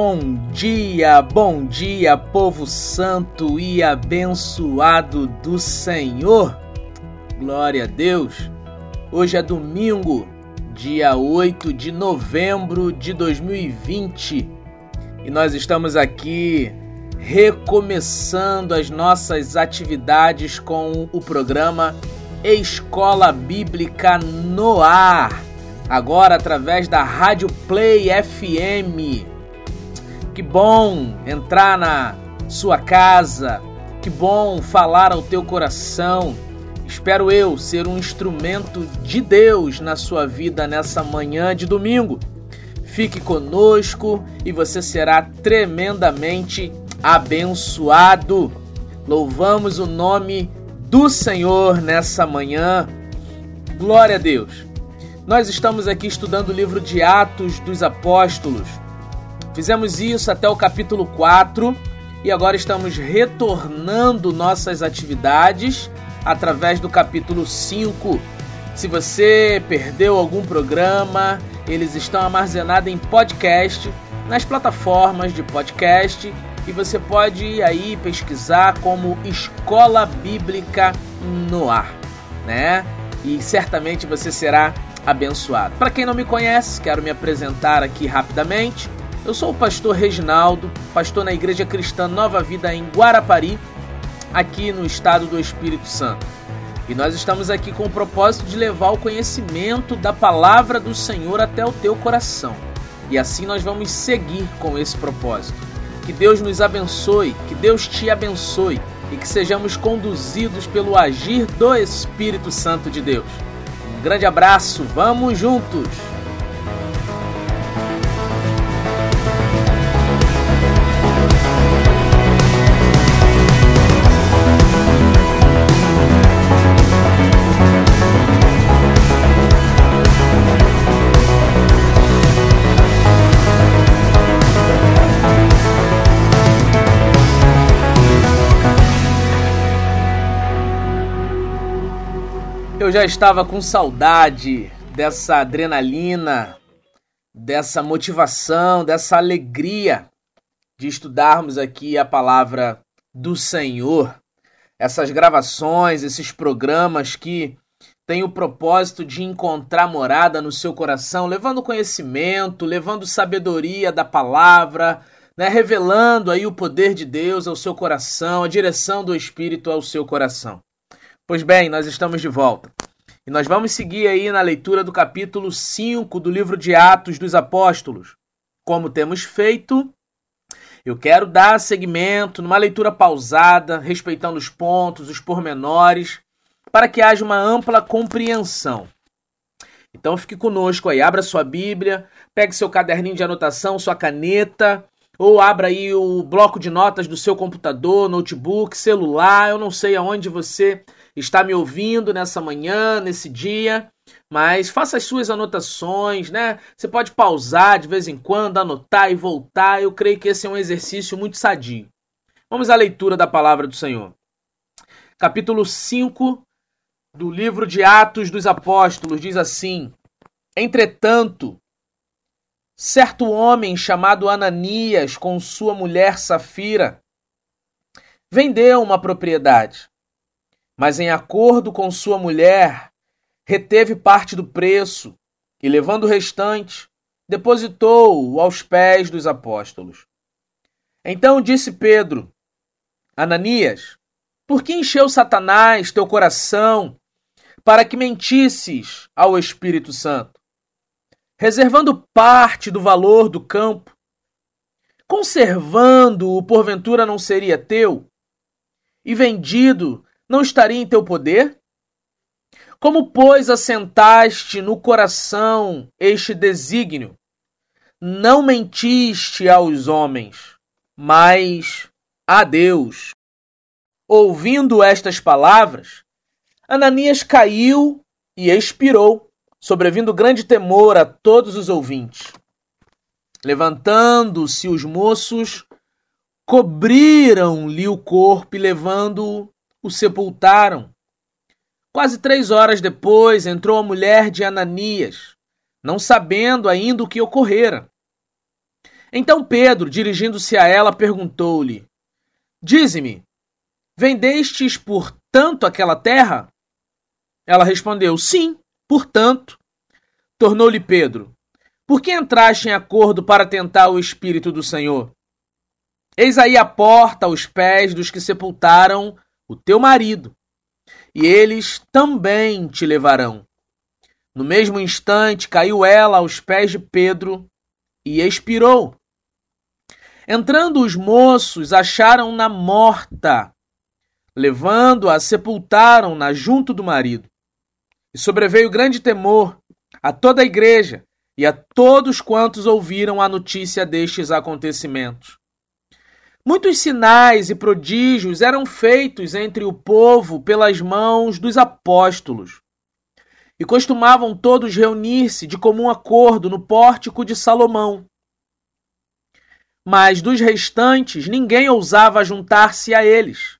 Bom dia, bom dia, povo santo e abençoado do Senhor. Glória a Deus. Hoje é domingo, dia 8 de novembro de 2020, e nós estamos aqui recomeçando as nossas atividades com o programa Escola Bíblica no Ar, agora através da Rádio Play FM que bom entrar na sua casa. Que bom falar ao teu coração. Espero eu ser um instrumento de Deus na sua vida nessa manhã de domingo. Fique conosco e você será tremendamente abençoado. Louvamos o nome do Senhor nessa manhã. Glória a Deus. Nós estamos aqui estudando o livro de Atos dos Apóstolos. Fizemos isso até o capítulo 4 e agora estamos retornando nossas atividades através do capítulo 5. Se você perdeu algum programa, eles estão armazenados em podcast nas plataformas de podcast e você pode ir aí pesquisar como Escola Bíblica no Ar, né? E certamente você será abençoado. Para quem não me conhece, quero me apresentar aqui rapidamente. Eu sou o pastor Reginaldo, pastor na Igreja Cristã Nova Vida em Guarapari, aqui no estado do Espírito Santo. E nós estamos aqui com o propósito de levar o conhecimento da palavra do Senhor até o teu coração. E assim nós vamos seguir com esse propósito. Que Deus nos abençoe, que Deus te abençoe e que sejamos conduzidos pelo agir do Espírito Santo de Deus. Um grande abraço, vamos juntos! Eu já estava com saudade dessa adrenalina, dessa motivação, dessa alegria de estudarmos aqui a palavra do Senhor. Essas gravações, esses programas que têm o propósito de encontrar morada no seu coração, levando conhecimento, levando sabedoria da palavra, né, revelando aí o poder de Deus ao seu coração, a direção do Espírito ao seu coração. Pois bem, nós estamos de volta. E nós vamos seguir aí na leitura do capítulo 5 do livro de Atos dos Apóstolos. Como temos feito, eu quero dar seguimento numa leitura pausada, respeitando os pontos, os pormenores, para que haja uma ampla compreensão. Então fique conosco aí, abra sua Bíblia, pegue seu caderninho de anotação, sua caneta, ou abra aí o bloco de notas do seu computador, notebook, celular, eu não sei aonde você está me ouvindo nessa manhã, nesse dia, mas faça as suas anotações, né? Você pode pausar de vez em quando, anotar e voltar. Eu creio que esse é um exercício muito sadio. Vamos à leitura da palavra do Senhor. Capítulo 5 do livro de Atos dos Apóstolos diz assim: Entretanto, certo homem chamado Ananias, com sua mulher Safira, vendeu uma propriedade mas em acordo com sua mulher, reteve parte do preço e, levando o restante, depositou-o aos pés dos apóstolos. Então disse Pedro: Ananias, por que encheu Satanás teu coração para que mentisses ao Espírito Santo, reservando parte do valor do campo? Conservando-o, porventura não seria teu? E vendido, não estaria em teu poder? Como, pois, assentaste no coração este desígnio? Não mentiste aos homens, mas a Deus. Ouvindo estas palavras, Ananias caiu e expirou, sobrevindo grande temor a todos os ouvintes. Levantando-se os moços, cobriram-lhe o corpo e levando-o o sepultaram. Quase três horas depois entrou a mulher de Ananias, não sabendo ainda o que ocorrera. Então Pedro, dirigindo-se a ela, perguntou-lhe: Dize-me, vendestes por tanto aquela terra? Ela respondeu: Sim, portanto. Tornou-lhe Pedro: Por que entraste em acordo para tentar o Espírito do Senhor? Eis aí a porta aos pés dos que sepultaram o teu marido, e eles também te levarão. No mesmo instante caiu ela aos pés de Pedro e expirou. Entrando os moços, acharam-na morta. Levando-a, sepultaram-na junto do marido. E sobreveio grande temor a toda a igreja e a todos quantos ouviram a notícia destes acontecimentos. Muitos sinais e prodígios eram feitos entre o povo pelas mãos dos apóstolos. E costumavam todos reunir-se de comum acordo no pórtico de Salomão. Mas dos restantes ninguém ousava juntar-se a eles.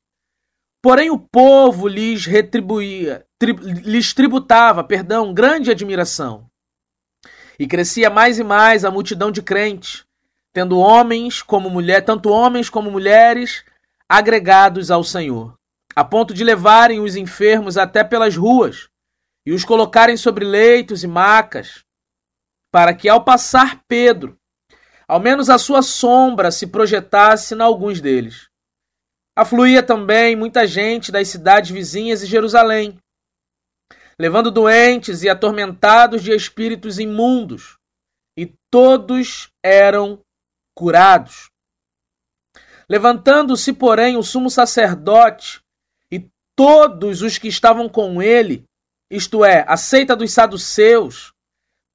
Porém o povo lhes retribuía, tri, lhes tributava, perdão, grande admiração. E crescia mais e mais a multidão de crentes, tendo homens como mulher, tanto homens como mulheres agregados ao Senhor, a ponto de levarem os enfermos até pelas ruas e os colocarem sobre leitos e macas, para que ao passar Pedro, ao menos a sua sombra se projetasse em alguns deles. Afluía também muita gente das cidades vizinhas e Jerusalém, levando doentes e atormentados de espíritos imundos, e todos eram curados. Levantando-se, porém, o sumo sacerdote e todos os que estavam com ele, isto é, a seita dos saduceus,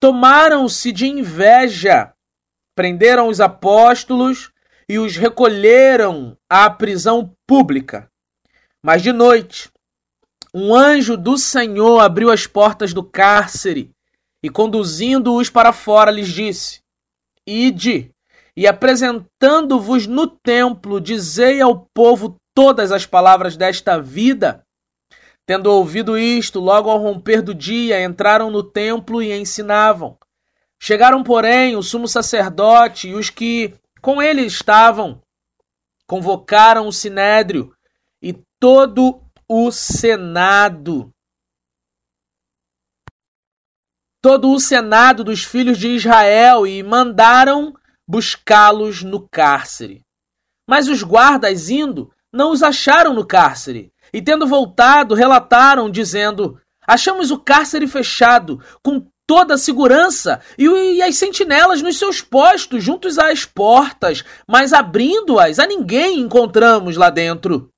tomaram-se de inveja, prenderam os apóstolos e os recolheram à prisão pública. Mas de noite, um anjo do Senhor abriu as portas do cárcere e, conduzindo-os para fora, lhes disse: Ide e apresentando-vos no templo, dizei ao povo todas as palavras desta vida. Tendo ouvido isto, logo ao romper do dia, entraram no templo e ensinavam. Chegaram, porém, o sumo sacerdote e os que com ele estavam, convocaram o sinédrio e todo o senado. Todo o senado dos filhos de Israel e mandaram buscá-los no cárcere. Mas os guardas, indo, não os acharam no cárcere, e tendo voltado, relataram, dizendo: Achamos o cárcere fechado, com toda a segurança, e, e as sentinelas nos seus postos, juntos às portas, mas abrindo-as, a ninguém encontramos lá dentro.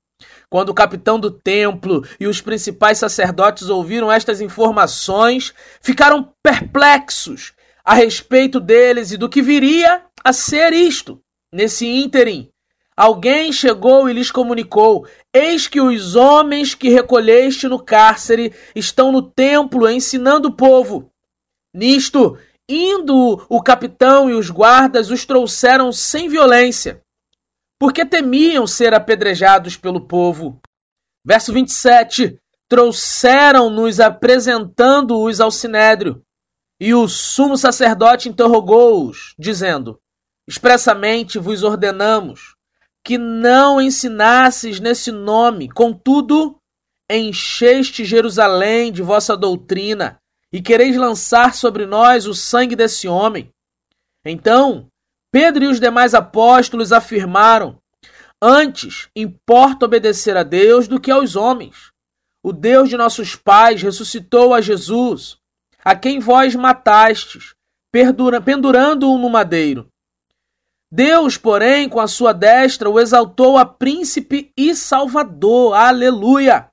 Quando o capitão do templo e os principais sacerdotes ouviram estas informações, ficaram perplexos a respeito deles e do que viria a ser isto. Nesse ínterim, alguém chegou e lhes comunicou: Eis que os homens que recolheste no cárcere estão no templo ensinando o povo. Nisto, indo o capitão e os guardas os trouxeram sem violência, porque temiam ser apedrejados pelo povo. Verso 27. Trouxeram-nos apresentando-os ao sinédrio. E o sumo sacerdote interrogou-os, dizendo: Expressamente vos ordenamos que não ensinasses nesse nome, contudo, encheste Jerusalém de vossa doutrina e quereis lançar sobre nós o sangue desse homem. Então, Pedro e os demais apóstolos afirmaram: Antes importa obedecer a Deus do que aos homens. O Deus de nossos pais ressuscitou a Jesus a quem vós matastes, pendurando-o no madeiro. Deus, porém, com a sua destra, o exaltou a príncipe e salvador. Aleluia!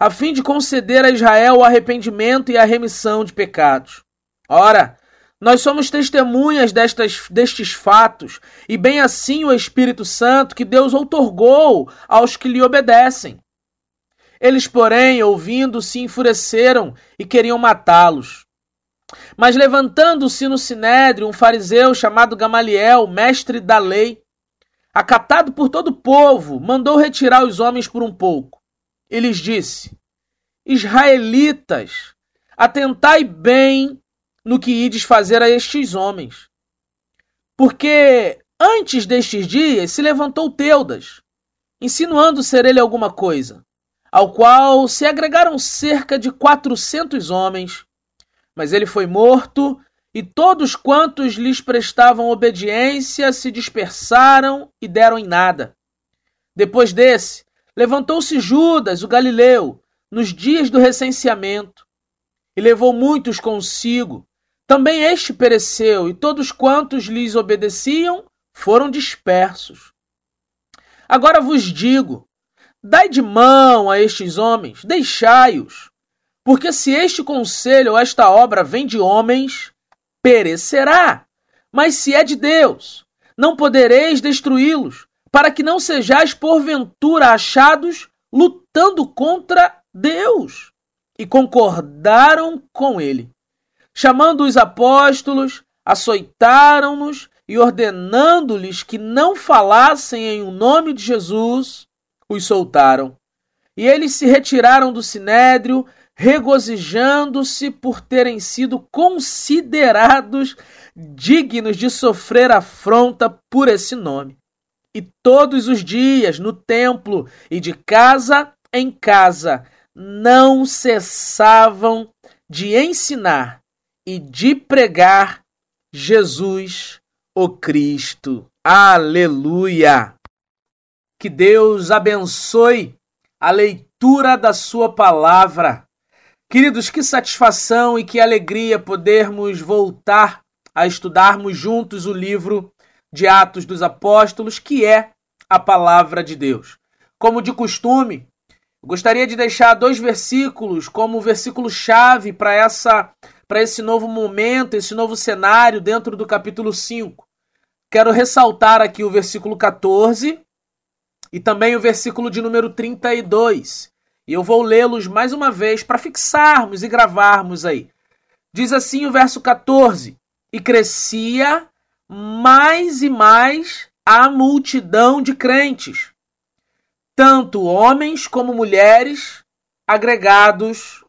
A fim de conceder a Israel o arrependimento e a remissão de pecados. Ora, nós somos testemunhas destas, destes fatos, e bem assim o Espírito Santo que Deus outorgou aos que lhe obedecem. Eles, porém, ouvindo, se enfureceram e queriam matá-los. Mas levantando-se no sinédrio um fariseu chamado Gamaliel, mestre da lei, acatado por todo o povo, mandou retirar os homens por um pouco. E lhes disse: Israelitas, atentai bem no que ides fazer a estes homens. Porque Antes destes dias se levantou Teudas, insinuando ser ele alguma coisa, ao qual se agregaram cerca de quatrocentos homens. Mas ele foi morto, e todos quantos lhes prestavam obediência se dispersaram e deram em nada. Depois desse, levantou-se Judas, o galileu, nos dias do recenseamento, e levou muitos consigo. Também este pereceu, e todos quantos lhes obedeciam foram dispersos. Agora vos digo: dai de mão a estes homens, deixai-os. Porque se este conselho ou esta obra vem de homens, perecerá. Mas se é de Deus, não podereis destruí-los, para que não sejais porventura achados lutando contra Deus. E concordaram com ele. Chamando os apóstolos, açoitaram-nos e ordenando-lhes que não falassem em o nome de Jesus, os soltaram. E eles se retiraram do sinédrio, regozijando-se por terem sido considerados dignos de sofrer afronta por esse nome. E todos os dias, no templo e de casa em casa, não cessavam de ensinar e de pregar Jesus o Cristo. Aleluia! Que Deus abençoe a leitura da Sua palavra. Queridos, que satisfação e que alegria podermos voltar a estudarmos juntos o livro de Atos dos Apóstolos, que é a palavra de Deus. Como de costume, gostaria de deixar dois versículos como versículo-chave para essa para esse novo momento, esse novo cenário dentro do capítulo 5. Quero ressaltar aqui o versículo 14 e também o versículo de número 32. E eu vou lê-los mais uma vez para fixarmos e gravarmos aí. Diz assim o verso 14: E crescia mais e mais a multidão de crentes, tanto homens como mulheres, agregados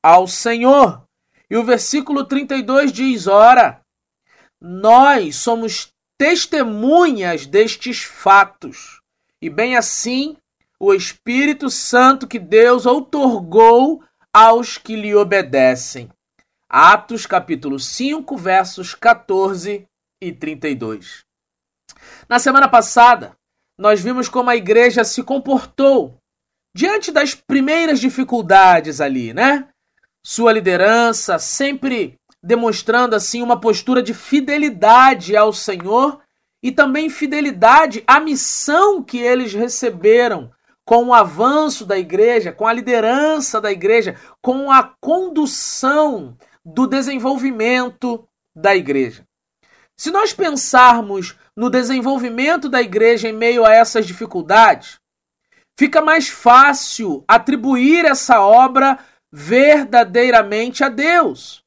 ao Senhor. E o versículo 32 diz: Ora, nós somos testemunhas destes fatos. E bem assim, o Espírito Santo que Deus outorgou aos que lhe obedecem. Atos capítulo 5, versos 14 e 32. Na semana passada, nós vimos como a igreja se comportou diante das primeiras dificuldades ali, né? Sua liderança sempre demonstrando assim uma postura de fidelidade ao Senhor e também fidelidade à missão que eles receberam com o avanço da igreja, com a liderança da igreja, com a condução do desenvolvimento da igreja. Se nós pensarmos no desenvolvimento da igreja em meio a essas dificuldades, fica mais fácil atribuir essa obra verdadeiramente a Deus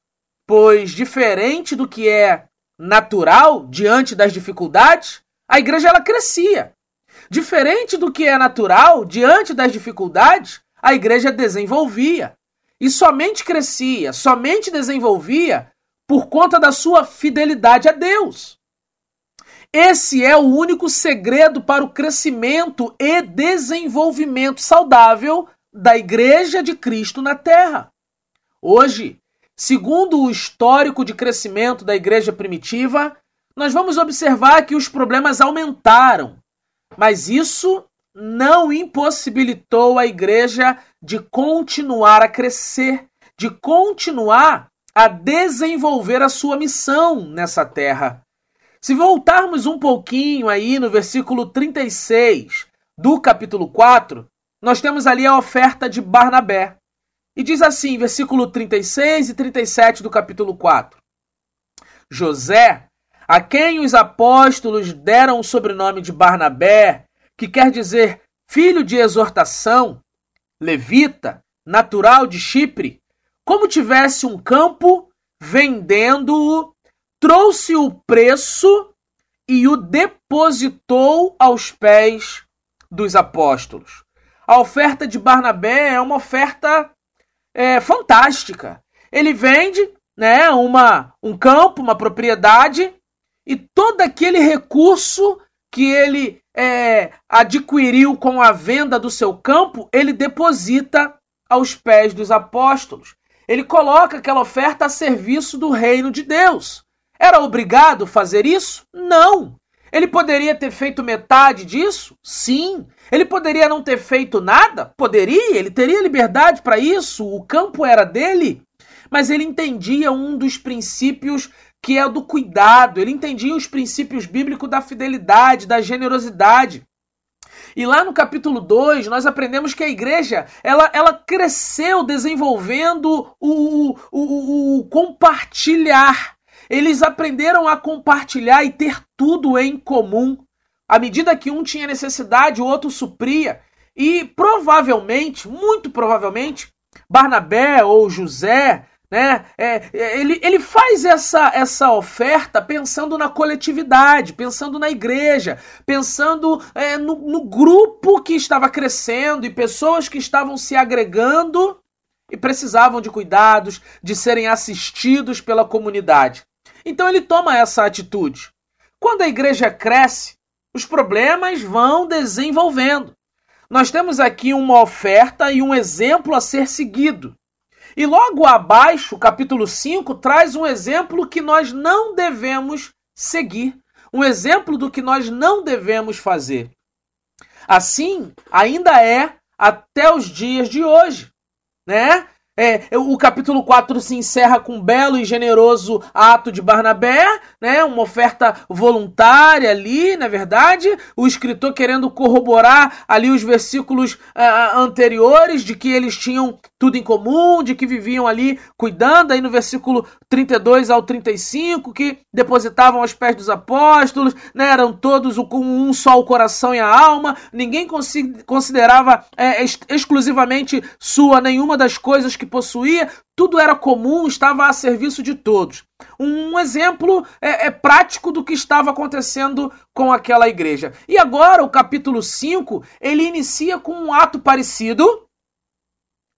pois diferente do que é natural diante das dificuldades, a igreja ela crescia. Diferente do que é natural diante das dificuldades, a igreja desenvolvia. E somente crescia, somente desenvolvia por conta da sua fidelidade a Deus. Esse é o único segredo para o crescimento e desenvolvimento saudável da Igreja de Cristo na Terra. Hoje, Segundo o histórico de crescimento da igreja primitiva, nós vamos observar que os problemas aumentaram, mas isso não impossibilitou a igreja de continuar a crescer, de continuar a desenvolver a sua missão nessa terra. Se voltarmos um pouquinho aí no versículo 36 do capítulo 4, nós temos ali a oferta de Barnabé. E diz assim, versículo 36 e 37 do capítulo 4. José, a quem os apóstolos deram o sobrenome de Barnabé, que quer dizer filho de exortação, levita, natural de Chipre, como tivesse um campo, vendendo-o, trouxe o preço e o depositou aos pés dos apóstolos. A oferta de Barnabé é uma oferta é, fantástica. Ele vende né, uma, um campo, uma propriedade, e todo aquele recurso que ele é, adquiriu com a venda do seu campo, ele deposita aos pés dos apóstolos. Ele coloca aquela oferta a serviço do reino de Deus. Era obrigado fazer isso? Não. Ele poderia ter feito metade disso? Sim. Ele poderia não ter feito nada? Poderia. Ele teria liberdade para isso. O campo era dele. Mas ele entendia um dos princípios que é o do cuidado. Ele entendia os princípios bíblicos da fidelidade, da generosidade. E lá no capítulo 2, nós aprendemos que a igreja ela, ela cresceu desenvolvendo o, o, o compartilhar. Eles aprenderam a compartilhar e ter tudo em comum. À medida que um tinha necessidade, o outro supria. E provavelmente, muito provavelmente, Barnabé ou José né? É, é, ele, ele faz essa, essa oferta pensando na coletividade, pensando na igreja, pensando é, no, no grupo que estava crescendo e pessoas que estavam se agregando e precisavam de cuidados, de serem assistidos pela comunidade. Então ele toma essa atitude. Quando a igreja cresce, os problemas vão desenvolvendo. Nós temos aqui uma oferta e um exemplo a ser seguido. E logo abaixo, capítulo 5, traz um exemplo que nós não devemos seguir, um exemplo do que nós não devemos fazer. Assim, ainda é até os dias de hoje, né? É, o capítulo 4 se encerra com um belo e generoso ato de Barnabé, né? Uma oferta voluntária ali, na verdade, o escritor querendo corroborar ali os versículos uh, anteriores de que eles tinham tudo em comum, de que viviam ali cuidando, aí no versículo 32 ao 35, que depositavam aos pés dos apóstolos, né? Eram todos com um só o coração e a alma, ninguém considerava é, exclusivamente sua nenhuma das coisas que possuía, tudo era comum, estava a serviço de todos. Um exemplo é, é, prático do que estava acontecendo com aquela igreja. E agora, o capítulo 5, ele inicia com um ato parecido,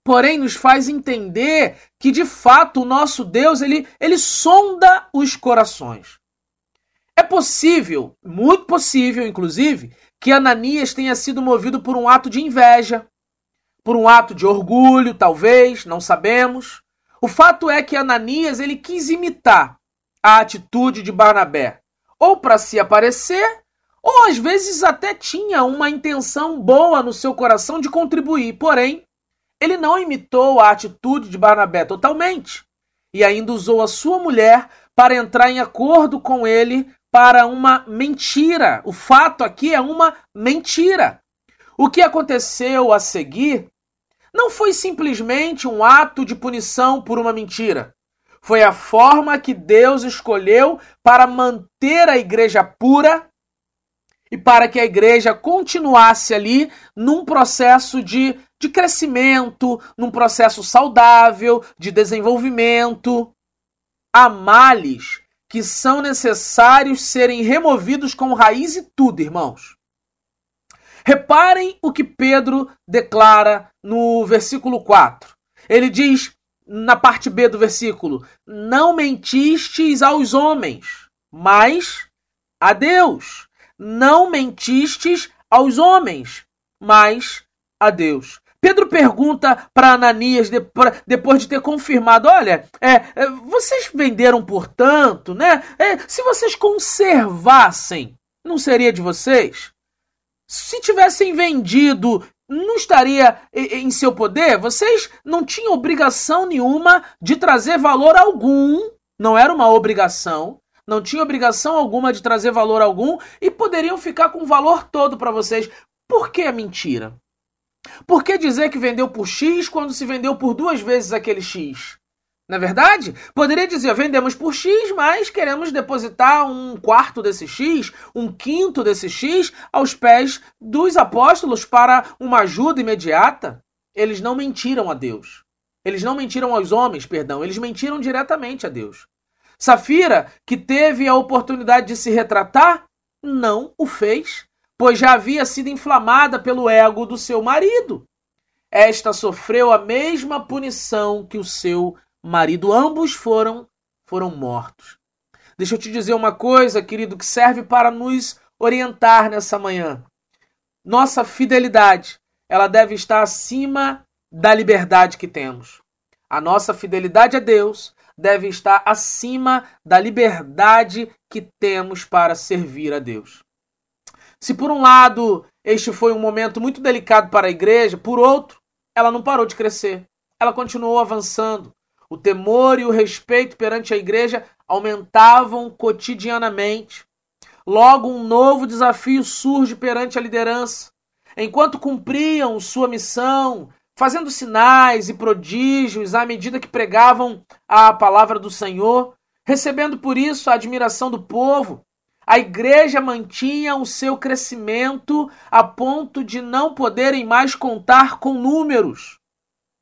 porém nos faz entender que de fato o nosso Deus ele, ele sonda os corações. É possível, muito possível, inclusive, que Ananias tenha sido movido por um ato de inveja, por um ato de orgulho, talvez, não sabemos. O fato é que Ananias ele quis imitar a atitude de Barnabé, ou para se aparecer, ou às vezes até tinha uma intenção boa no seu coração de contribuir, porém, ele não imitou a atitude de Barnabé totalmente e ainda usou a sua mulher para entrar em acordo com ele para uma mentira. O fato aqui é uma mentira. O que aconteceu a seguir não foi simplesmente um ato de punição por uma mentira. Foi a forma que Deus escolheu para manter a igreja pura e para que a igreja continuasse ali num processo de, de crescimento, num processo saudável, de desenvolvimento. Há males que são necessários serem removidos com raiz e tudo, irmãos. Reparem o que Pedro declara no versículo 4. Ele diz, na parte B do versículo: Não mentistes aos homens, mas a Deus. Não mentistes aos homens, mas a Deus. Pedro pergunta para Ananias, depois de ter confirmado: olha, é, é, vocês venderam por tanto, né? É, se vocês conservassem, não seria de vocês? se tivessem vendido, não estaria em seu poder? Vocês não tinham obrigação nenhuma de trazer valor algum, não era uma obrigação, não tinha obrigação alguma de trazer valor algum e poderiam ficar com o valor todo para vocês. Por que a mentira? Por que dizer que vendeu por X quando se vendeu por duas vezes aquele X? Na é verdade, poderia dizer: vendemos por X, mas queremos depositar um quarto desse X, um quinto desse X aos pés dos apóstolos para uma ajuda imediata. Eles não mentiram a Deus. Eles não mentiram aos homens, perdão, eles mentiram diretamente a Deus. Safira, que teve a oportunidade de se retratar, não o fez, pois já havia sido inflamada pelo ego do seu marido. Esta sofreu a mesma punição que o seu marido, ambos foram foram mortos. Deixa eu te dizer uma coisa, querido, que serve para nos orientar nessa manhã. Nossa fidelidade, ela deve estar acima da liberdade que temos. A nossa fidelidade a Deus deve estar acima da liberdade que temos para servir a Deus. Se por um lado este foi um momento muito delicado para a igreja, por outro, ela não parou de crescer. Ela continuou avançando. O temor e o respeito perante a igreja aumentavam cotidianamente. Logo, um novo desafio surge perante a liderança. Enquanto cumpriam sua missão, fazendo sinais e prodígios à medida que pregavam a palavra do Senhor, recebendo por isso a admiração do povo, a igreja mantinha o seu crescimento a ponto de não poderem mais contar com números.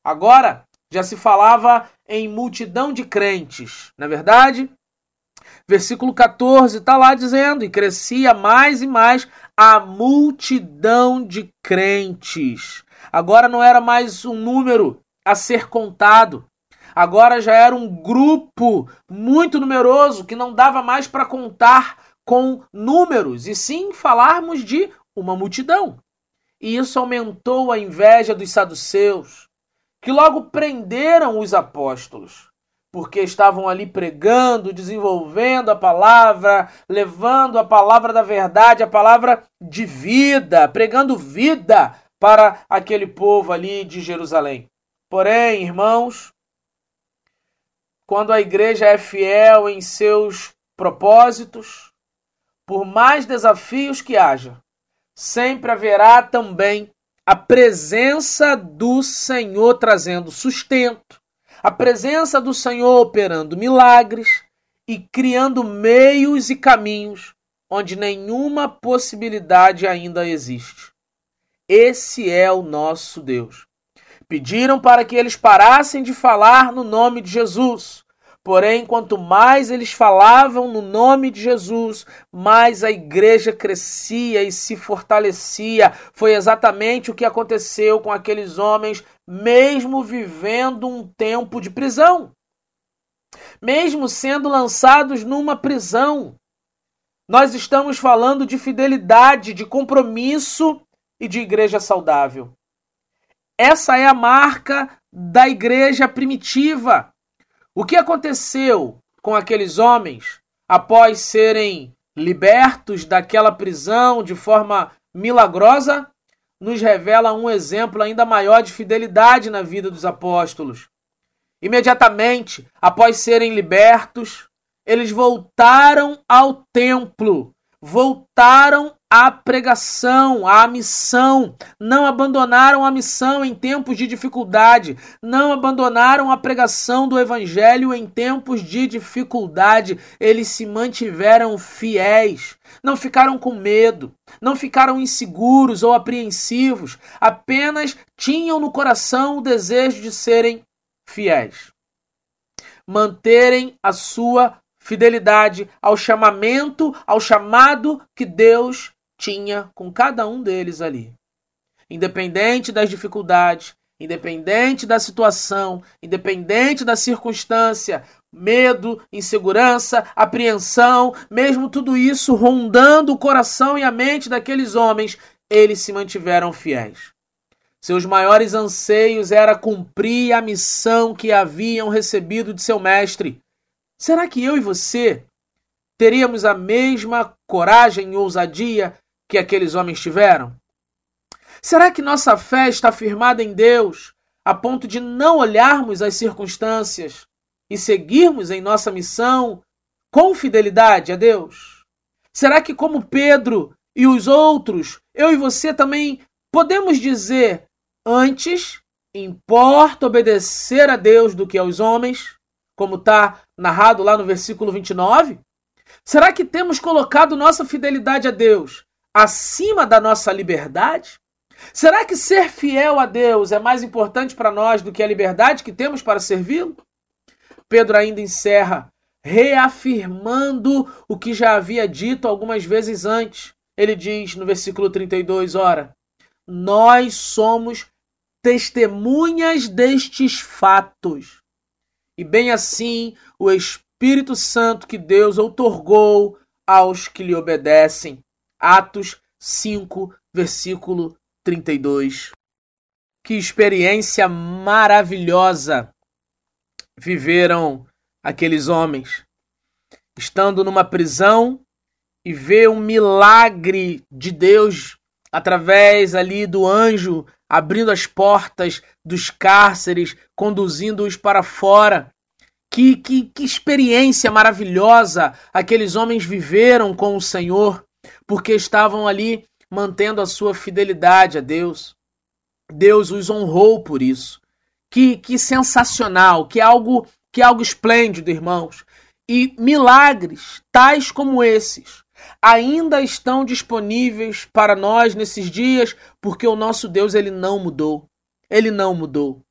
Agora já se falava em multidão de crentes, não é verdade? Versículo 14 está lá dizendo: e crescia mais e mais a multidão de crentes. Agora não era mais um número a ser contado. Agora já era um grupo muito numeroso que não dava mais para contar com números, e sim falarmos de uma multidão. E isso aumentou a inveja dos saduceus, que logo prenderam os apóstolos, porque estavam ali pregando, desenvolvendo a palavra, levando a palavra da verdade, a palavra de vida, pregando vida para aquele povo ali de Jerusalém. Porém, irmãos, quando a igreja é fiel em seus propósitos, por mais desafios que haja, sempre haverá também a presença do Senhor trazendo sustento, a presença do Senhor operando milagres e criando meios e caminhos onde nenhuma possibilidade ainda existe. Esse é o nosso Deus. Pediram para que eles parassem de falar no nome de Jesus. Porém, quanto mais eles falavam no nome de Jesus, mais a igreja crescia e se fortalecia. Foi exatamente o que aconteceu com aqueles homens, mesmo vivendo um tempo de prisão. Mesmo sendo lançados numa prisão. Nós estamos falando de fidelidade, de compromisso e de igreja saudável. Essa é a marca da igreja primitiva. O que aconteceu com aqueles homens após serem libertos daquela prisão de forma milagrosa nos revela um exemplo ainda maior de fidelidade na vida dos apóstolos. Imediatamente após serem libertos, eles voltaram ao templo, voltaram à pregação, à missão, não abandonaram a missão em tempos de dificuldade, não abandonaram a pregação do evangelho em tempos de dificuldade, eles se mantiveram fiéis, não ficaram com medo, não ficaram inseguros ou apreensivos, apenas tinham no coração o desejo de serem fiéis. Manterem a sua fidelidade ao chamamento, ao chamado que Deus tinha com cada um deles ali. Independente das dificuldades, independente da situação, independente da circunstância, medo, insegurança, apreensão, mesmo tudo isso rondando o coração e a mente daqueles homens, eles se mantiveram fiéis. Seus maiores anseios era cumprir a missão que haviam recebido de seu mestre. Será que eu e você teríamos a mesma coragem e ousadia que aqueles homens tiveram? Será que nossa fé está firmada em Deus a ponto de não olharmos as circunstâncias e seguirmos em nossa missão com fidelidade a Deus? Será que, como Pedro e os outros, eu e você também podemos dizer: antes importa obedecer a Deus do que aos homens, como está narrado lá no versículo 29? Será que temos colocado nossa fidelidade a Deus acima da nossa liberdade? Será que ser fiel a Deus é mais importante para nós do que a liberdade que temos para servi-lo? Pedro ainda encerra reafirmando o que já havia dito algumas vezes antes. Ele diz no versículo 32, ora, nós somos testemunhas destes fatos. E bem assim, o Espírito Santo que Deus outorgou aos que lhe obedecem. Atos 5, versículo 32. Que experiência maravilhosa viveram aqueles homens, estando numa prisão e ver um milagre de Deus através ali do anjo abrindo as portas dos cárceres, conduzindo-os para fora. Que, que, que experiência maravilhosa aqueles homens viveram com o Senhor, porque estavam ali mantendo a sua fidelidade a Deus. Deus os honrou por isso. Que, que sensacional, que algo, que algo esplêndido, irmãos. E milagres tais como esses ainda estão disponíveis para nós nesses dias, porque o nosso Deus ele não mudou. Ele não mudou.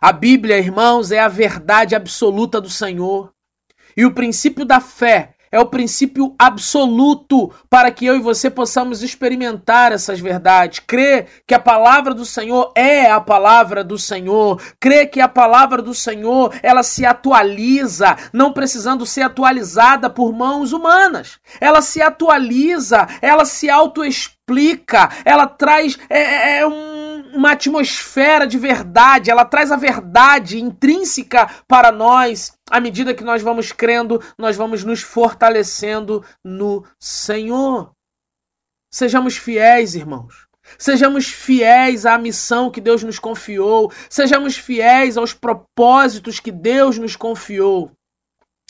A Bíblia, irmãos, é a verdade absoluta do Senhor. E o princípio da fé é o princípio absoluto para que eu e você possamos experimentar essas verdades. Crer que a palavra do Senhor é a palavra do Senhor. Crer que a palavra do Senhor, ela se atualiza, não precisando ser atualizada por mãos humanas. Ela se atualiza, ela se autoexplica, ela traz é, é, é um uma atmosfera de verdade, ela traz a verdade intrínseca para nós. À medida que nós vamos crendo, nós vamos nos fortalecendo no Senhor. Sejamos fiéis, irmãos. Sejamos fiéis à missão que Deus nos confiou. Sejamos fiéis aos propósitos que Deus nos confiou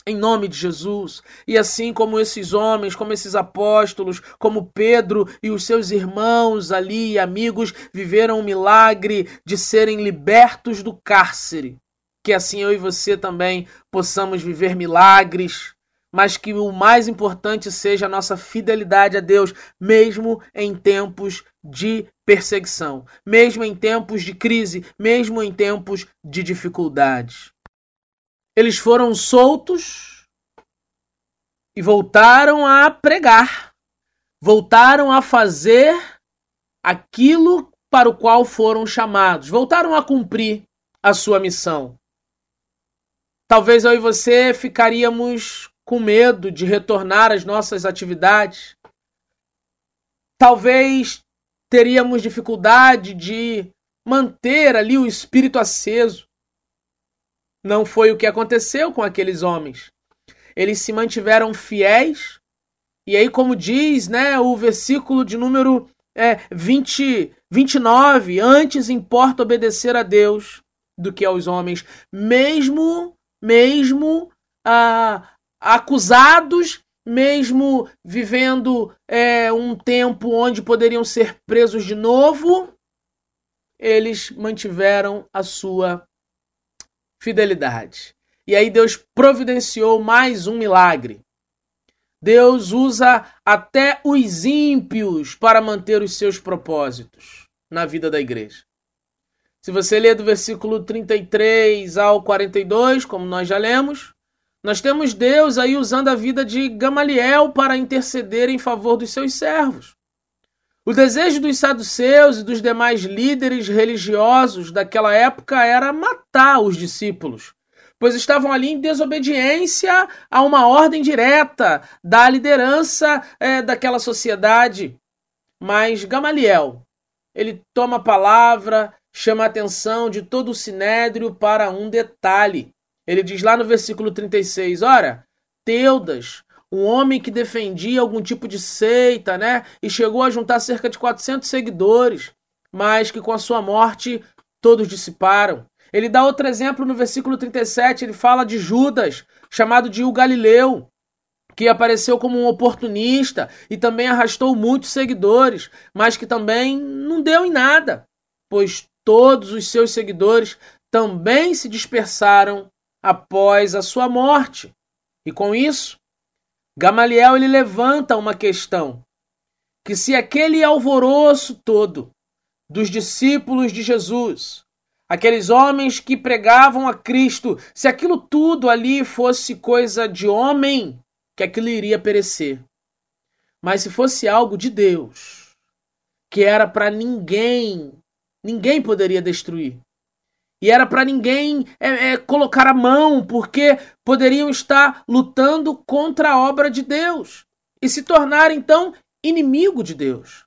em nome de Jesus. E assim como esses homens, como esses apóstolos, como Pedro e os seus irmãos ali, amigos, viveram o milagre de serem libertos do cárcere. Que assim eu e você também possamos viver milagres, mas que o mais importante seja a nossa fidelidade a Deus, mesmo em tempos de perseguição, mesmo em tempos de crise, mesmo em tempos de dificuldades. Eles foram soltos e voltaram a pregar, voltaram a fazer aquilo para o qual foram chamados, voltaram a cumprir a sua missão. Talvez eu e você ficaríamos com medo de retornar às nossas atividades. Talvez teríamos dificuldade de manter ali o espírito aceso. Não foi o que aconteceu com aqueles homens. Eles se mantiveram fiéis. E aí, como diz né, o versículo de número é, 20, 29, antes importa obedecer a Deus do que aos homens, mesmo, mesmo ah, acusados, mesmo vivendo é, um tempo onde poderiam ser presos de novo, eles mantiveram a sua fidelidade. E aí Deus providenciou mais um milagre. Deus usa até os ímpios para manter os seus propósitos na vida da igreja. Se você ler do versículo 33 ao 42, como nós já lemos, nós temos Deus aí usando a vida de Gamaliel para interceder em favor dos seus servos. O desejo dos saduceus e dos demais líderes religiosos daquela época era matar os discípulos, pois estavam ali em desobediência a uma ordem direta da liderança é, daquela sociedade. Mas Gamaliel, ele toma a palavra, chama a atenção de todo o sinédrio para um detalhe. Ele diz lá no versículo 36, ora, Teudas, um homem que defendia algum tipo de seita, né? E chegou a juntar cerca de 400 seguidores, mas que com a sua morte todos dissiparam. Ele dá outro exemplo no versículo 37, ele fala de Judas, chamado de o Galileu, que apareceu como um oportunista e também arrastou muitos seguidores, mas que também não deu em nada, pois todos os seus seguidores também se dispersaram após a sua morte. E com isso, Gamaliel ele levanta uma questão que se aquele alvoroço todo dos discípulos de Jesus, aqueles homens que pregavam a Cristo, se aquilo tudo ali fosse coisa de homem, que aquilo iria perecer. Mas se fosse algo de Deus, que era para ninguém, ninguém poderia destruir. E era para ninguém é, é, colocar a mão, porque poderiam estar lutando contra a obra de Deus e se tornar então inimigo de Deus.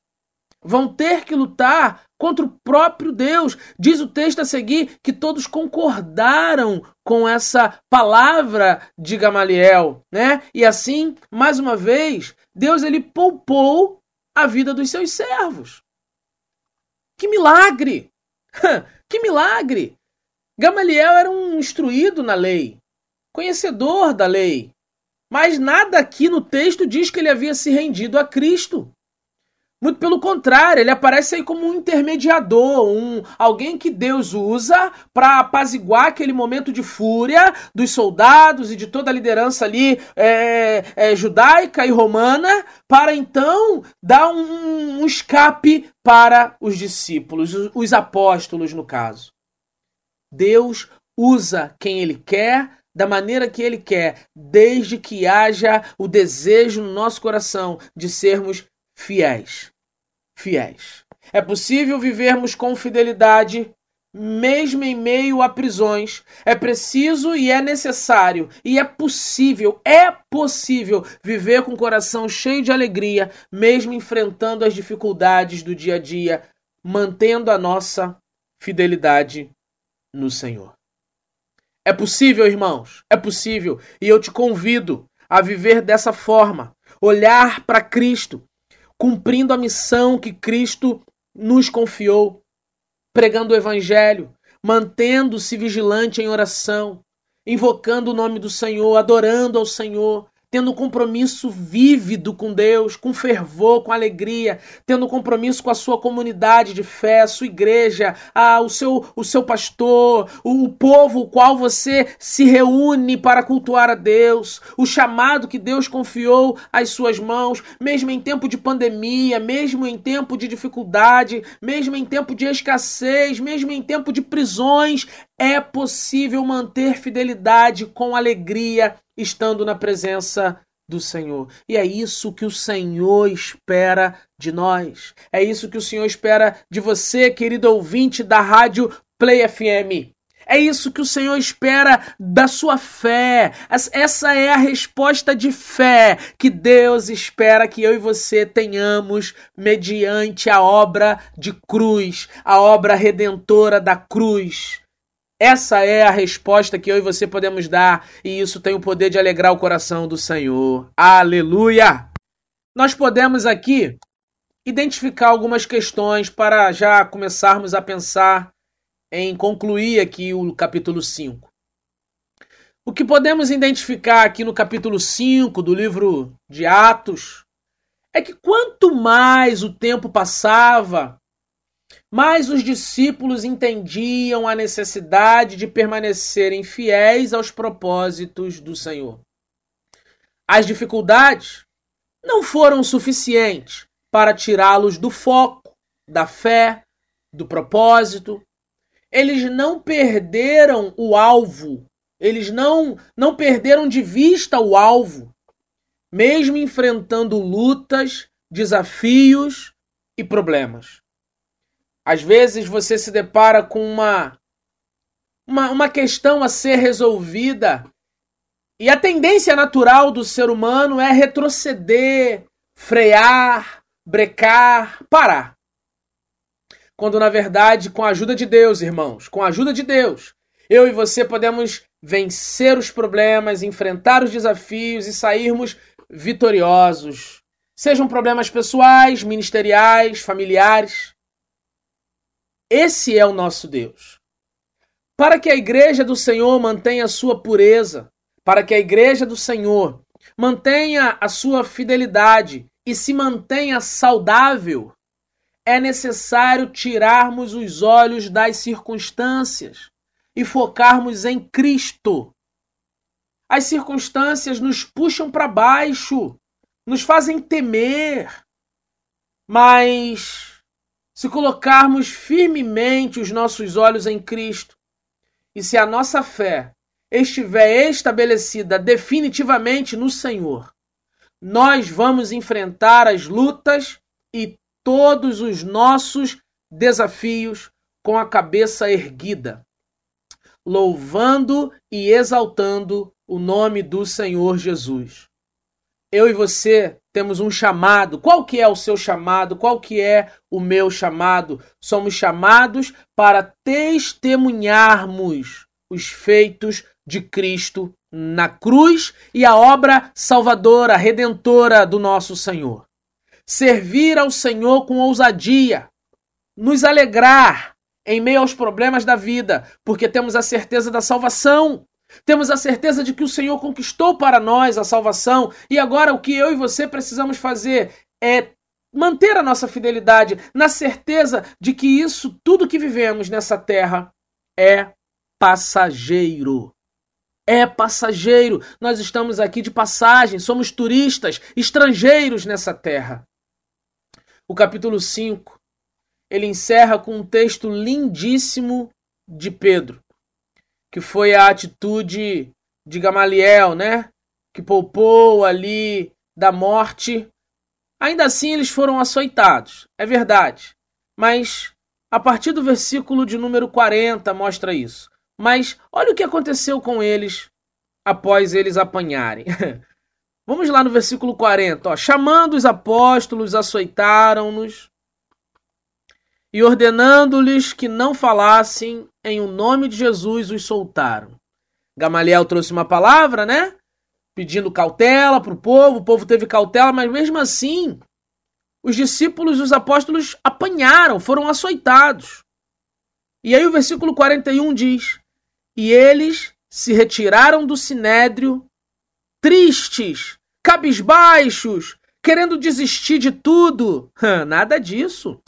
Vão ter que lutar contra o próprio Deus. Diz o texto a seguir que todos concordaram com essa palavra de Gamaliel, né? E assim, mais uma vez, Deus ele poupou a vida dos seus servos. Que milagre! que milagre! Gamaliel era um instruído na lei, conhecedor da lei, mas nada aqui no texto diz que ele havia se rendido a Cristo. Muito pelo contrário, ele aparece aí como um intermediador, um alguém que Deus usa para apaziguar aquele momento de fúria dos soldados e de toda a liderança ali é, é, judaica e romana, para então dar um, um escape para os discípulos, os, os apóstolos no caso. Deus usa quem ele quer, da maneira que ele quer, desde que haja o desejo no nosso coração de sermos fiéis. Fiéis. É possível vivermos com fidelidade mesmo em meio a prisões. É preciso e é necessário e é possível, é possível viver com o coração cheio de alegria, mesmo enfrentando as dificuldades do dia a dia, mantendo a nossa fidelidade no Senhor. É possível, irmãos, é possível, e eu te convido a viver dessa forma, olhar para Cristo, cumprindo a missão que Cristo nos confiou, pregando o Evangelho, mantendo-se vigilante em oração, invocando o nome do Senhor, adorando ao Senhor, tendo um compromisso vívido com Deus, com fervor, com alegria, tendo um compromisso com a sua comunidade de fé, a sua igreja, a, o, seu, o seu pastor, o, o povo o qual você se reúne para cultuar a Deus, o chamado que Deus confiou às suas mãos, mesmo em tempo de pandemia, mesmo em tempo de dificuldade, mesmo em tempo de escassez, mesmo em tempo de prisões, é possível manter fidelidade com alegria estando na presença do Senhor. E é isso que o Senhor espera de nós. É isso que o Senhor espera de você, querido ouvinte da Rádio Play FM. É isso que o Senhor espera da sua fé. Essa é a resposta de fé que Deus espera que eu e você tenhamos mediante a obra de cruz, a obra redentora da cruz. Essa é a resposta que eu e você podemos dar, e isso tem o poder de alegrar o coração do Senhor. Aleluia! Nós podemos aqui identificar algumas questões para já começarmos a pensar em concluir aqui o capítulo 5. O que podemos identificar aqui no capítulo 5 do livro de Atos é que quanto mais o tempo passava, mas os discípulos entendiam a necessidade de permanecerem fiéis aos propósitos do Senhor. As dificuldades não foram suficientes para tirá-los do foco, da fé, do propósito. Eles não perderam o alvo, eles não, não perderam de vista o alvo, mesmo enfrentando lutas, desafios e problemas. Às vezes você se depara com uma, uma, uma questão a ser resolvida e a tendência natural do ser humano é retroceder, frear, brecar, parar. Quando na verdade, com a ajuda de Deus, irmãos, com a ajuda de Deus, eu e você podemos vencer os problemas, enfrentar os desafios e sairmos vitoriosos. Sejam problemas pessoais, ministeriais, familiares. Esse é o nosso Deus. Para que a igreja do Senhor mantenha a sua pureza, para que a igreja do Senhor mantenha a sua fidelidade e se mantenha saudável, é necessário tirarmos os olhos das circunstâncias e focarmos em Cristo. As circunstâncias nos puxam para baixo, nos fazem temer, mas se colocarmos firmemente os nossos olhos em Cristo e se a nossa fé estiver estabelecida definitivamente no Senhor, nós vamos enfrentar as lutas e todos os nossos desafios com a cabeça erguida. louvando e exaltando o nome do Senhor Jesus. Eu e você temos um chamado. Qual que é o seu chamado? Qual que é o meu chamado? Somos chamados para testemunharmos os feitos de Cristo na cruz e a obra salvadora, redentora do nosso Senhor. Servir ao Senhor com ousadia, nos alegrar em meio aos problemas da vida, porque temos a certeza da salvação. Temos a certeza de que o Senhor conquistou para nós a salvação e agora o que eu e você precisamos fazer é manter a nossa fidelidade na certeza de que isso, tudo que vivemos nessa terra, é passageiro é passageiro. Nós estamos aqui de passagem, somos turistas, estrangeiros nessa terra. O capítulo 5, ele encerra com um texto lindíssimo de Pedro, que foi a atitude de Gamaliel, né? Que poupou ali da morte. Ainda assim, eles foram açoitados, é verdade. Mas a partir do versículo de número 40 mostra isso. Mas olha o que aconteceu com eles após eles apanharem. Vamos lá no versículo 40. Ó. Chamando os apóstolos, açoitaram-nos e ordenando-lhes que não falassem em o nome de Jesus, os soltaram. Gamaliel trouxe uma palavra, né? Pedindo cautela para o povo, o povo teve cautela, mas mesmo assim, os discípulos e os apóstolos apanharam, foram açoitados. E aí o versículo 41 diz: e eles se retiraram do sinédrio, tristes, cabisbaixos, querendo desistir de tudo. Nada disso.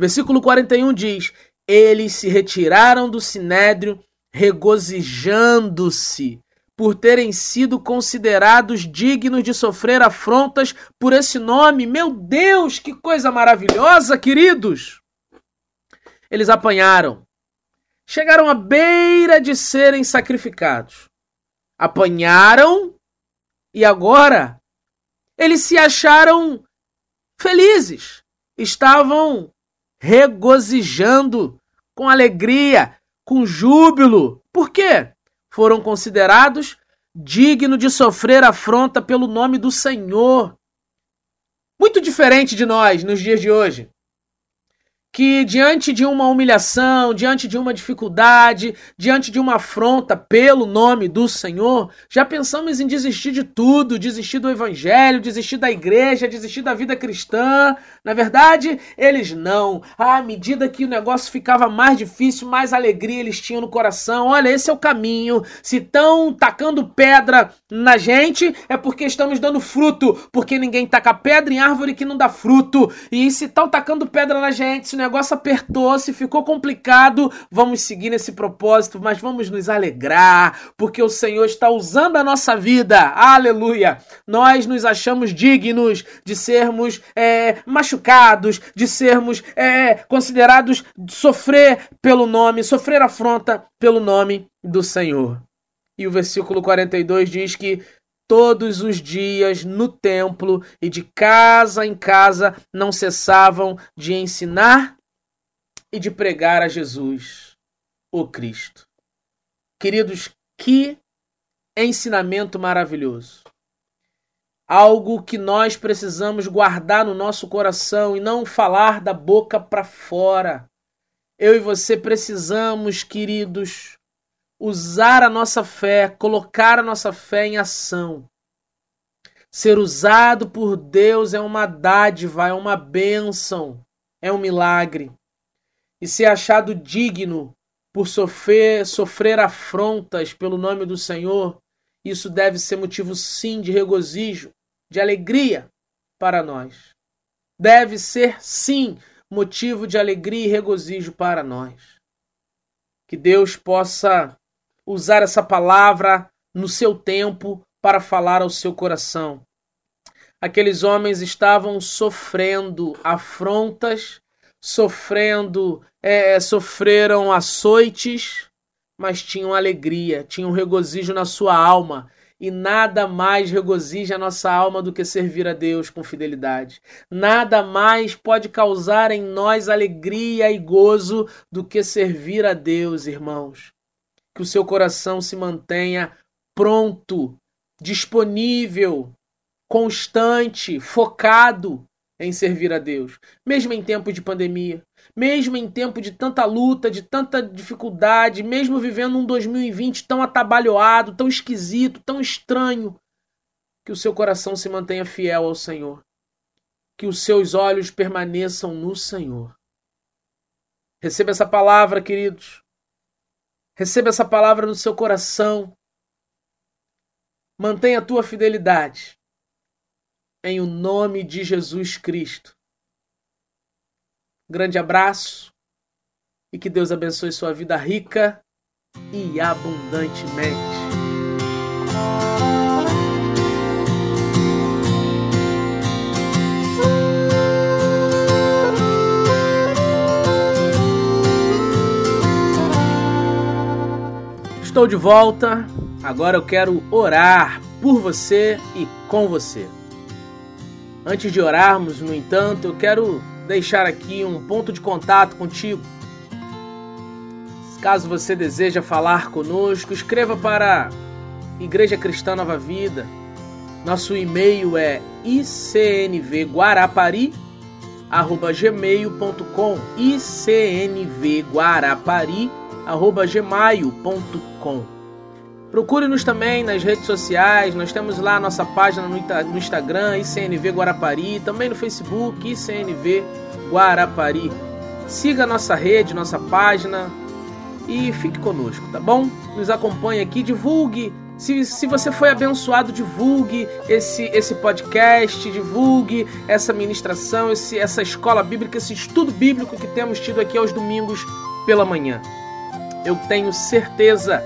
Versículo 41 diz: Eles se retiraram do sinédrio, regozijando-se por terem sido considerados dignos de sofrer afrontas por esse nome. Meu Deus, que coisa maravilhosa, queridos! Eles apanharam chegaram à beira de serem sacrificados. Apanharam e agora eles se acharam felizes, estavam regozijando com alegria, com júbilo. Por quê? Foram considerados dignos de sofrer afronta pelo nome do Senhor. Muito diferente de nós nos dias de hoje que diante de uma humilhação, diante de uma dificuldade, diante de uma afronta pelo nome do Senhor, já pensamos em desistir de tudo, desistir do evangelho, desistir da igreja, desistir da vida cristã. Na verdade, eles não. À medida que o negócio ficava mais difícil, mais alegria eles tinham no coração. Olha, esse é o caminho. Se estão tacando pedra na gente, é porque estamos dando fruto, porque ninguém taca pedra em árvore que não dá fruto. E se estão tacando pedra na gente, negócio apertou, se ficou complicado, vamos seguir nesse propósito, mas vamos nos alegrar, porque o Senhor está usando a nossa vida. Aleluia! Nós nos achamos dignos de sermos é, machucados, de sermos é, considerados sofrer pelo nome, sofrer afronta pelo nome do Senhor. E o versículo 42 diz que todos os dias no templo e de casa em casa não cessavam de ensinar e de pregar a Jesus, o Cristo. Queridos, que ensinamento maravilhoso! Algo que nós precisamos guardar no nosso coração e não falar da boca para fora. Eu e você precisamos, queridos, usar a nossa fé, colocar a nossa fé em ação. Ser usado por Deus é uma dádiva, é uma bênção, é um milagre. E ser achado digno por sofrer, sofrer afrontas pelo nome do Senhor, isso deve ser motivo sim de regozijo, de alegria para nós. Deve ser sim motivo de alegria e regozijo para nós. Que Deus possa usar essa palavra no seu tempo para falar ao seu coração. Aqueles homens estavam sofrendo afrontas, sofrendo, é, sofreram açoites, mas tinham alegria, tinham regozijo na sua alma. E nada mais regozija a nossa alma do que servir a Deus com fidelidade. Nada mais pode causar em nós alegria e gozo do que servir a Deus, irmãos. Que o seu coração se mantenha pronto, disponível, constante, focado em servir a Deus, mesmo em tempo de pandemia, mesmo em tempo de tanta luta, de tanta dificuldade, mesmo vivendo um 2020 tão atabalhoado, tão esquisito, tão estranho, que o seu coração se mantenha fiel ao Senhor, que os seus olhos permaneçam no Senhor. Receba essa palavra, queridos. Receba essa palavra no seu coração. Mantenha a tua fidelidade. Em o nome de Jesus Cristo. Grande abraço e que Deus abençoe sua vida rica e abundantemente. Estou de volta. Agora eu quero orar por você e com você. Antes de orarmos, no entanto, eu quero deixar aqui um ponto de contato contigo. Caso você deseja falar conosco, escreva para Igreja Cristã Nova Vida. Nosso e-mail é icnvguarapari@gmail.com. icnvguarapari gmail.com. Procure-nos também nas redes sociais, nós temos lá a nossa página no Instagram, ICNV Guarapari, também no Facebook, ICNV Guarapari. Siga a nossa rede, nossa página e fique conosco, tá bom? Nos acompanhe aqui, divulgue. Se, se você foi abençoado, divulgue esse, esse podcast, divulgue essa ministração, esse, essa escola bíblica, esse estudo bíblico que temos tido aqui aos domingos pela manhã eu tenho certeza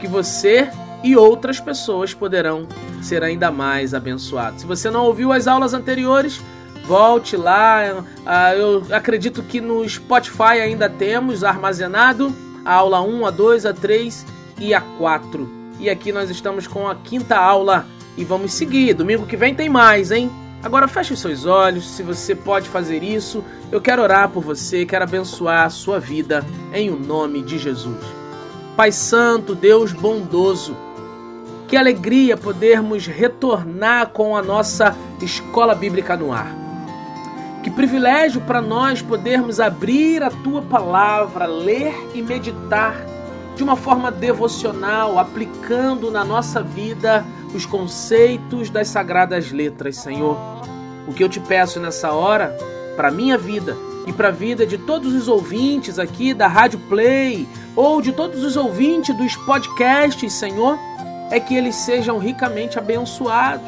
que você e outras pessoas poderão ser ainda mais abençoados. Se você não ouviu as aulas anteriores, volte lá. Ah, eu acredito que no Spotify ainda temos armazenado a aula 1, a 2, a 3 e a 4. E aqui nós estamos com a quinta aula e vamos seguir. Domingo que vem tem mais, hein? Agora feche os seus olhos, se você pode fazer isso. Eu quero orar por você, quero abençoar a sua vida em o nome de Jesus. Pai Santo, Deus bondoso, que alegria podermos retornar com a nossa escola bíblica no ar. Que privilégio para nós podermos abrir a tua palavra, ler e meditar de uma forma devocional, aplicando na nossa vida os conceitos das sagradas letras, Senhor. O que eu te peço nessa hora, para minha vida e para a vida de todos os ouvintes aqui da Rádio Play ou de todos os ouvintes dos podcasts, Senhor, é que eles sejam ricamente abençoados.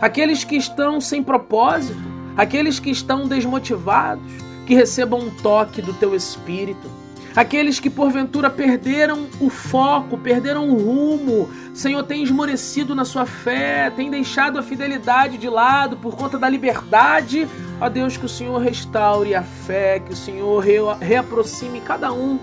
Aqueles que estão sem propósito, aqueles que estão desmotivados, que recebam um toque do teu espírito aqueles que porventura perderam o foco, perderam o rumo, Senhor, tem esmorecido na sua fé, tem deixado a fidelidade de lado por conta da liberdade, ó Deus, que o Senhor restaure a fé, que o Senhor reaproxime cada um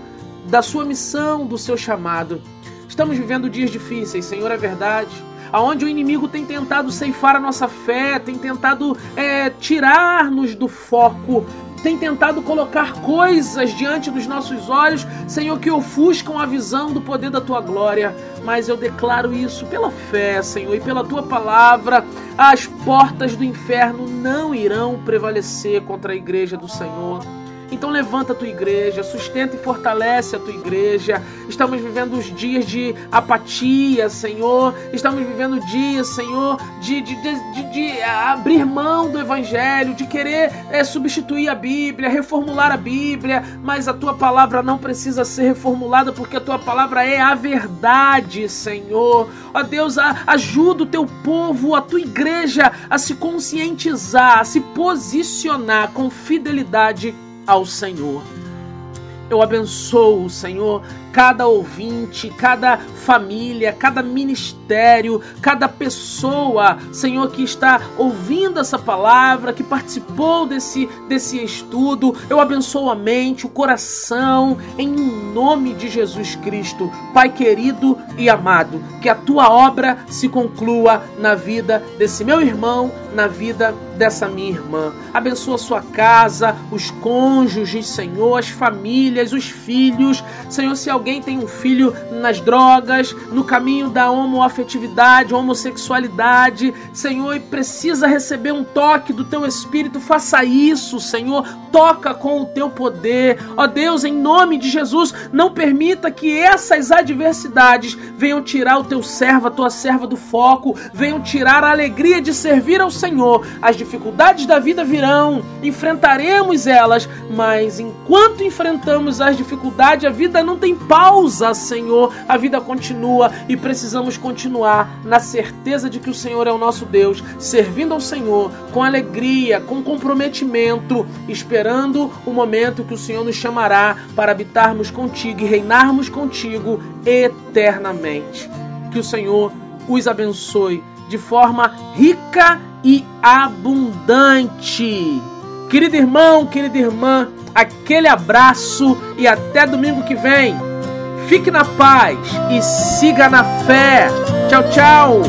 da sua missão, do seu chamado. Estamos vivendo dias difíceis, Senhor, é verdade aonde o inimigo tem tentado ceifar a nossa fé, tem tentado é, tirar-nos do foco tem tentado colocar coisas diante dos nossos olhos, Senhor, que ofuscam a visão do poder da tua glória. Mas eu declaro isso pela fé, Senhor, e pela tua palavra. As portas do inferno não irão prevalecer contra a igreja do Senhor. Então levanta a tua igreja, sustenta e fortalece a tua igreja. Estamos vivendo os dias de apatia, Senhor. Estamos vivendo dias, Senhor, de, de, de, de abrir mão do Evangelho, de querer é, substituir a Bíblia, reformular a Bíblia. Mas a tua palavra não precisa ser reformulada, porque a tua palavra é a verdade, Senhor. Ó Deus, ajuda o teu povo, a tua igreja a se conscientizar, a se posicionar com fidelidade ao Senhor. Eu abençoo, Senhor, cada ouvinte, cada família, cada ministério, cada pessoa, Senhor, que está ouvindo essa palavra, que participou desse, desse estudo. Eu abençoo a mente, o coração, em nome de Jesus Cristo. Pai querido e amado, que a tua obra se conclua na vida desse meu irmão, na vida dessa minha irmã. Abençoa sua casa, os cônjuges, Senhor, as famílias, os filhos. Senhor, se alguém alguém tem um filho nas drogas, no caminho da homoafetividade, homossexualidade, Senhor, e precisa receber um toque do teu espírito, faça isso, Senhor. Toca com o teu poder. Ó Deus, em nome de Jesus, não permita que essas adversidades venham tirar o teu servo, a tua serva do foco, venham tirar a alegria de servir ao Senhor. As dificuldades da vida virão, enfrentaremos elas, mas enquanto enfrentamos as dificuldades, a vida não tem pausa, Senhor. A vida continua e precisamos continuar na certeza de que o Senhor é o nosso Deus, servindo ao Senhor com alegria, com comprometimento, esperando o momento que o Senhor nos chamará para habitarmos contigo e reinarmos contigo eternamente. Que o Senhor os abençoe de forma rica e abundante. Querido irmão, querida irmã, aquele abraço e até domingo que vem. Fique na paz e siga na fé. Tchau, tchau.